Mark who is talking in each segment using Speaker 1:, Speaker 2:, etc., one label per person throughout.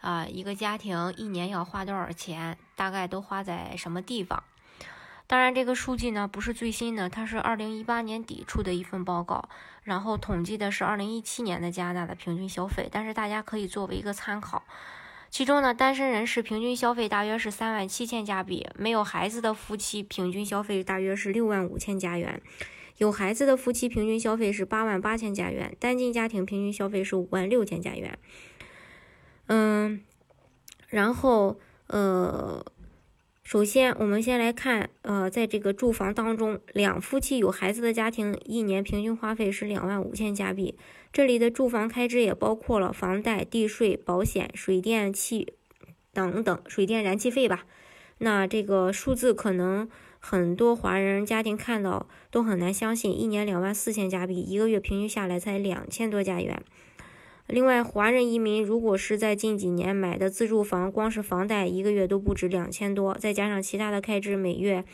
Speaker 1: 啊，一个家庭一年要花多少钱？大概都花在什么地方？当然，这个数据呢不是最新的，它是二零一八年底出的一份报告，然后统计的是二零一七年的加拿大的平均消费，但是大家可以作为一个参考。其中呢，单身人士平均消费大约是三万七千加币，没有孩子的夫妻平均消费大约是六万五千加元，有孩子的夫妻平均消费是八万八千加元，单亲家庭平均消费是五万六千加元。嗯，然后呃，首先我们先来看，呃，在这个住房当中，两夫妻有孩子的家庭一年平均花费是两万五千加币。这里的住房开支也包括了房贷、地税、保险、水电气等等，水电燃气费吧。那这个数字可能很多华人家庭看到都很难相信，一年两万四千加币，一个月平均下来才两千多加元。另外，华人移民如果是在近几年买的自住房，光是房贷一个月都不止两千多，再加上其他的开支，每月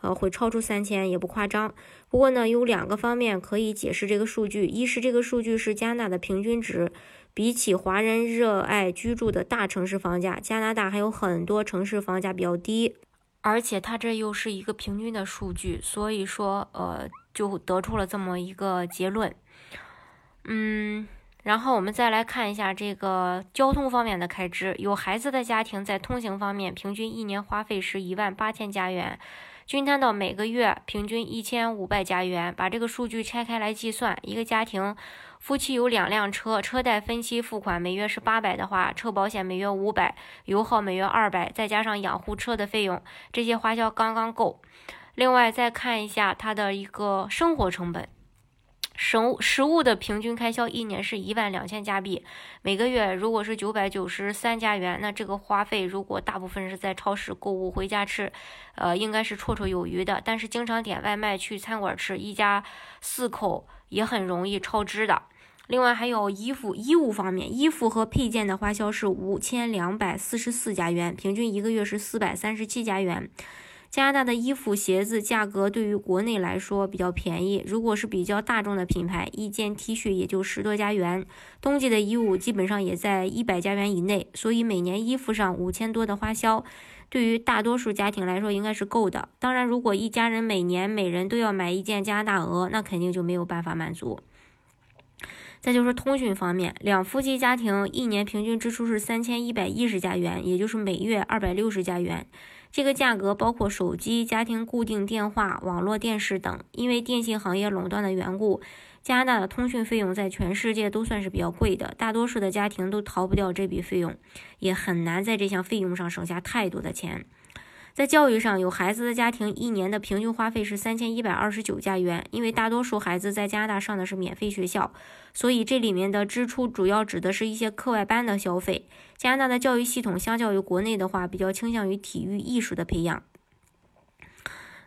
Speaker 1: 呃会超出三千，也不夸张。不过呢，有两个方面可以解释这个数据：一是这个数据是加拿大的平均值，比起华人热爱居住的大城市房价，加拿大还有很多城市房价比较低，而且它这又是一个平均的数据，所以说呃就得出了这么一个结论。嗯。然后我们再来看一下这个交通方面的开支。有孩子的家庭在通行方面，平均一年花费是一万八千加元，均摊到每个月平均一千五百加元。把这个数据拆开来计算，一个家庭夫妻有两辆车，车贷分期付款每月是八百的话，车保险每月五百，油耗每月二百，再加上养护车的费用，这些花销刚刚够。另外再看一下它的一个生活成本。食物食物的平均开销一年是一万两千加币，每个月如果是九百九十三加元，那这个花费如果大部分是在超市购物回家吃，呃，应该是绰绰有余的。但是经常点外卖去餐馆吃，一家四口也很容易超支的。另外还有衣服衣物方面，衣服和配件的花销是五千两百四十四加元，平均一个月是四百三十七加元。加拿大的衣服、鞋子价格对于国内来说比较便宜。如果是比较大众的品牌，一件 T 恤也就十多加元。冬季的衣物基本上也在一百加元以内，所以每年衣服上五千多的花销，对于大多数家庭来说应该是够的。当然，如果一家人每年每人都要买一件加拿大鹅，那肯定就没有办法满足。再就是通讯方面，两夫妻家庭一年平均支出是三千一百一十加元，也就是每月二百六十加元。这个价格包括手机、家庭固定电话、网络电视等。因为电信行业垄断的缘故，加拿大的通讯费用在全世界都算是比较贵的，大多数的家庭都逃不掉这笔费用，也很难在这项费用上省下太多的钱。在教育上，有孩子的家庭一年的平均花费是三千一百二十九加元。因为大多数孩子在加拿大上的是免费学校，所以这里面的支出主要指的是一些课外班的消费。加拿大的教育系统相较于国内的话，比较倾向于体育艺术的培养。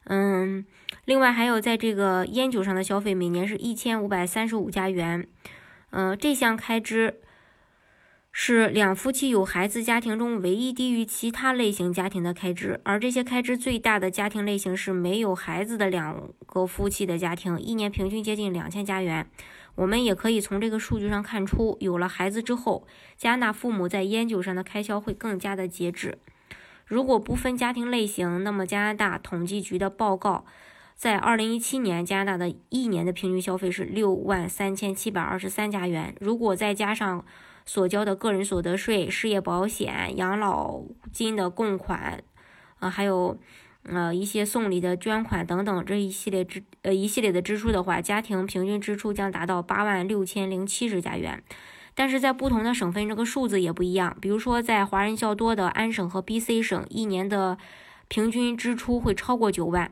Speaker 1: 嗯，另外还有在这个烟酒上的消费，每年是一千五百三十五加元。嗯，这项开支。是两夫妻有孩子家庭中唯一低于其他类型家庭的开支，而这些开支最大的家庭类型是没有孩子的两个夫妻的家庭，一年平均接近两千加元。我们也可以从这个数据上看出，有了孩子之后，加拿大父母在烟酒上的开销会更加的节制。如果不分家庭类型，那么加拿大统计局的报告，在二零一七年加拿大的一年的平均消费是六万三千七百二十三加元。如果再加上所交的个人所得税、失业保险、养老金的供款，啊，还有呃一些送礼的捐款等等这一系列支呃一系列的支出的话，家庭平均支出将达到八万六千零七十加元。但是在不同的省份，这个数字也不一样。比如说，在华人较多的安省和 BC 省，一年的平均支出会超过九万。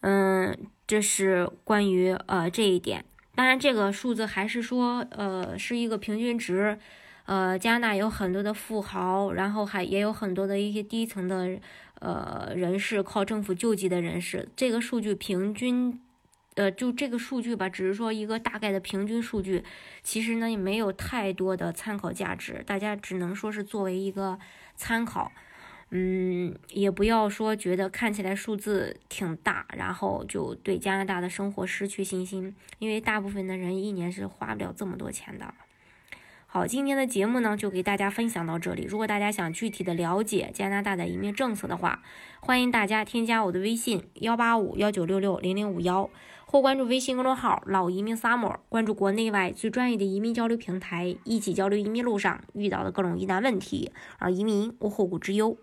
Speaker 1: 嗯，这是关于呃这一点。当然，这个数字还是说，呃，是一个平均值，呃，加拿大有很多的富豪，然后还也有很多的一些低层的呃人士，靠政府救济的人士。这个数据平均，呃，就这个数据吧，只是说一个大概的平均数据，其实呢也没有太多的参考价值，大家只能说是作为一个参考。嗯，也不要说觉得看起来数字挺大，然后就对加拿大的生活失去信心，因为大部分的人一年是花不了这么多钱的。好，今天的节目呢就给大家分享到这里。如果大家想具体的了解加拿大的移民政策的话，欢迎大家添加我的微信幺八五幺九六六零零五幺，或关注微信公众号“老移民 summer”，关注国内外最专业的移民交流平台，一起交流移民路上遇到的各种疑难问题，让移民无后顾之忧。